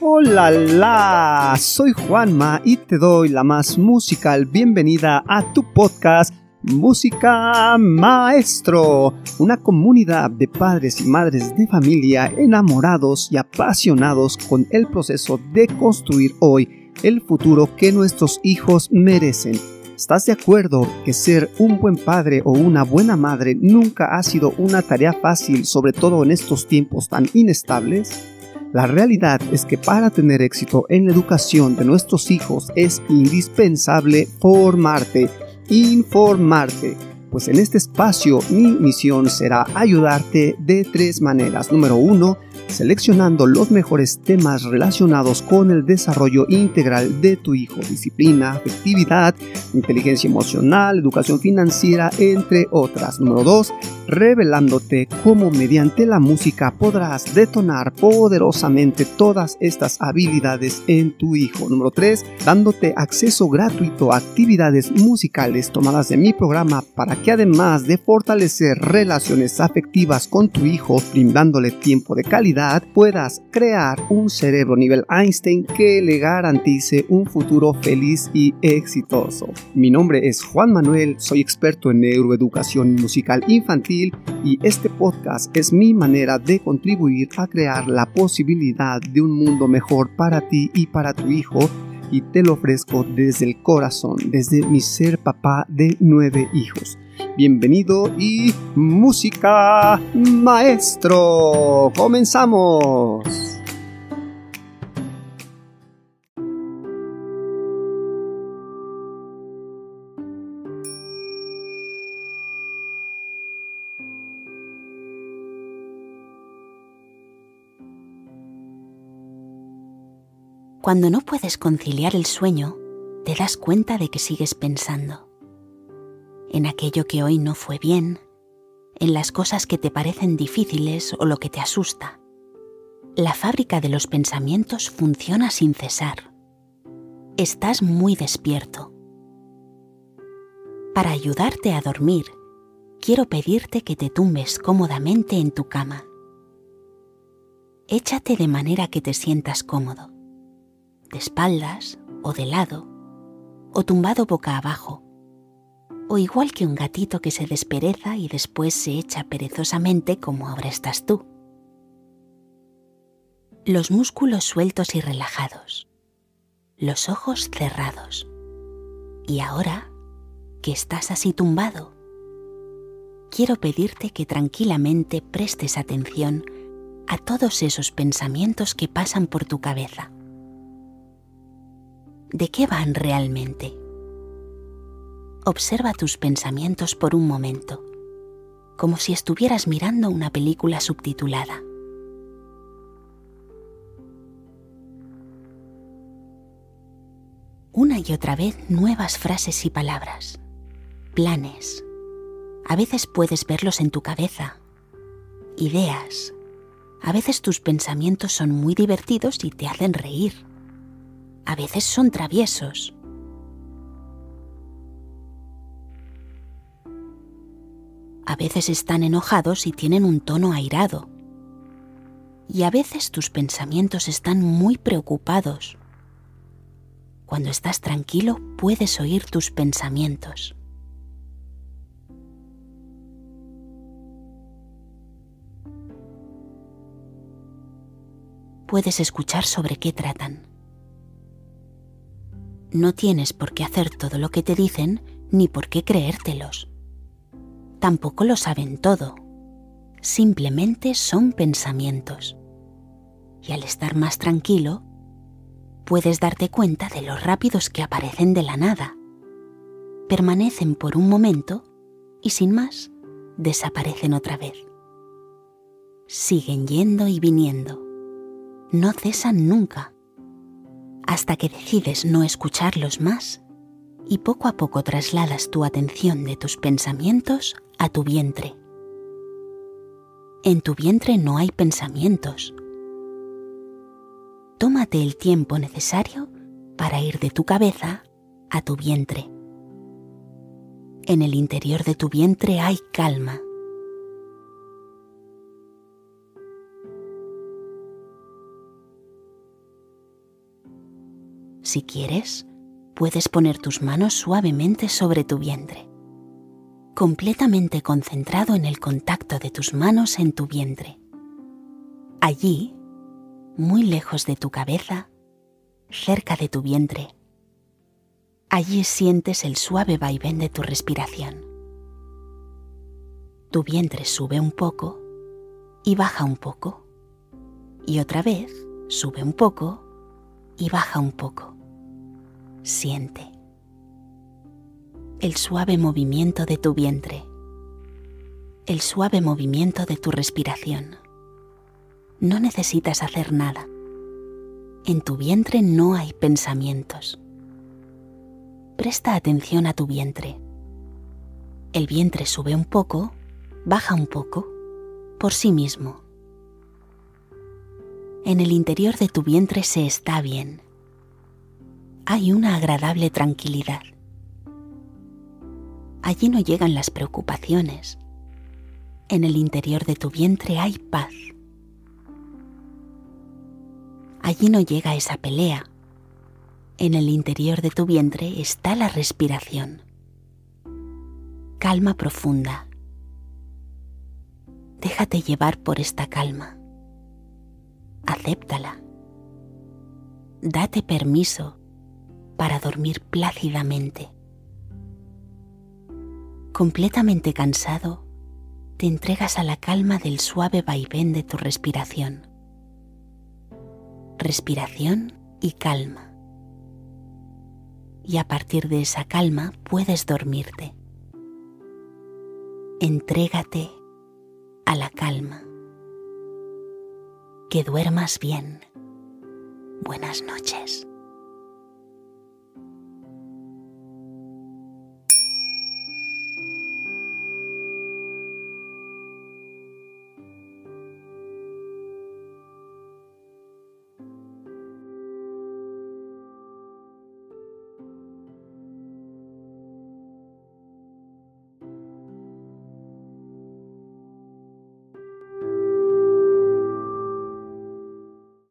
Hola, la, soy Juanma y te doy la más musical bienvenida a tu podcast Música Maestro, una comunidad de padres y madres de familia enamorados y apasionados con el proceso de construir hoy el futuro que nuestros hijos merecen. ¿Estás de acuerdo que ser un buen padre o una buena madre nunca ha sido una tarea fácil, sobre todo en estos tiempos tan inestables? La realidad es que para tener éxito en la educación de nuestros hijos es indispensable formarte informarte. Pues en este espacio mi misión será ayudarte de tres maneras. Número uno, seleccionando los mejores temas relacionados con el desarrollo integral de tu hijo, disciplina, afectividad, inteligencia emocional, educación financiera, entre otras. Número 2, revelándote cómo mediante la música podrás detonar poderosamente todas estas habilidades en tu hijo. Número 3, dándote acceso gratuito a actividades musicales tomadas de mi programa para que además de fortalecer relaciones afectivas con tu hijo, brindándole tiempo de calidad, puedas crear un cerebro nivel Einstein que le garantice un futuro feliz y exitoso. Mi nombre es Juan Manuel, soy experto en neuroeducación musical infantil y este podcast es mi manera de contribuir a crear la posibilidad de un mundo mejor para ti y para tu hijo y te lo ofrezco desde el corazón, desde mi ser papá de nueve hijos. Bienvenido y música maestro. Comenzamos. Cuando no puedes conciliar el sueño, te das cuenta de que sigues pensando en aquello que hoy no fue bien, en las cosas que te parecen difíciles o lo que te asusta. La fábrica de los pensamientos funciona sin cesar. Estás muy despierto. Para ayudarte a dormir, quiero pedirte que te tumbes cómodamente en tu cama. Échate de manera que te sientas cómodo, de espaldas o de lado, o tumbado boca abajo o igual que un gatito que se despereza y después se echa perezosamente como ahora estás tú. Los músculos sueltos y relajados, los ojos cerrados. Y ahora que estás así tumbado, quiero pedirte que tranquilamente prestes atención a todos esos pensamientos que pasan por tu cabeza. ¿De qué van realmente? observa tus pensamientos por un momento, como si estuvieras mirando una película subtitulada. Una y otra vez nuevas frases y palabras, planes. A veces puedes verlos en tu cabeza, ideas. A veces tus pensamientos son muy divertidos y te hacen reír. A veces son traviesos A veces están enojados y tienen un tono airado. Y a veces tus pensamientos están muy preocupados. Cuando estás tranquilo puedes oír tus pensamientos. Puedes escuchar sobre qué tratan. No tienes por qué hacer todo lo que te dicen ni por qué creértelos tampoco lo saben todo. Simplemente son pensamientos. Y al estar más tranquilo, puedes darte cuenta de lo rápidos que aparecen de la nada. Permanecen por un momento y sin más, desaparecen otra vez. Siguen yendo y viniendo. No cesan nunca. Hasta que decides no escucharlos más y poco a poco trasladas tu atención de tus pensamientos a tu vientre. En tu vientre no hay pensamientos. Tómate el tiempo necesario para ir de tu cabeza a tu vientre. En el interior de tu vientre hay calma. Si quieres, puedes poner tus manos suavemente sobre tu vientre, completamente concentrado en el contacto de tus manos en tu vientre. Allí, muy lejos de tu cabeza, cerca de tu vientre, allí sientes el suave vaivén de tu respiración. Tu vientre sube un poco y baja un poco, y otra vez sube un poco y baja un poco. Siente el suave movimiento de tu vientre, el suave movimiento de tu respiración. No necesitas hacer nada. En tu vientre no hay pensamientos. Presta atención a tu vientre. El vientre sube un poco, baja un poco, por sí mismo. En el interior de tu vientre se está bien. Hay una agradable tranquilidad. Allí no llegan las preocupaciones. En el interior de tu vientre hay paz. Allí no llega esa pelea. En el interior de tu vientre está la respiración. Calma profunda. Déjate llevar por esta calma. Acéptala. Date permiso dormir plácidamente. Completamente cansado, te entregas a la calma del suave vaivén de tu respiración. Respiración y calma. Y a partir de esa calma puedes dormirte. Entrégate a la calma. Que duermas bien. Buenas noches.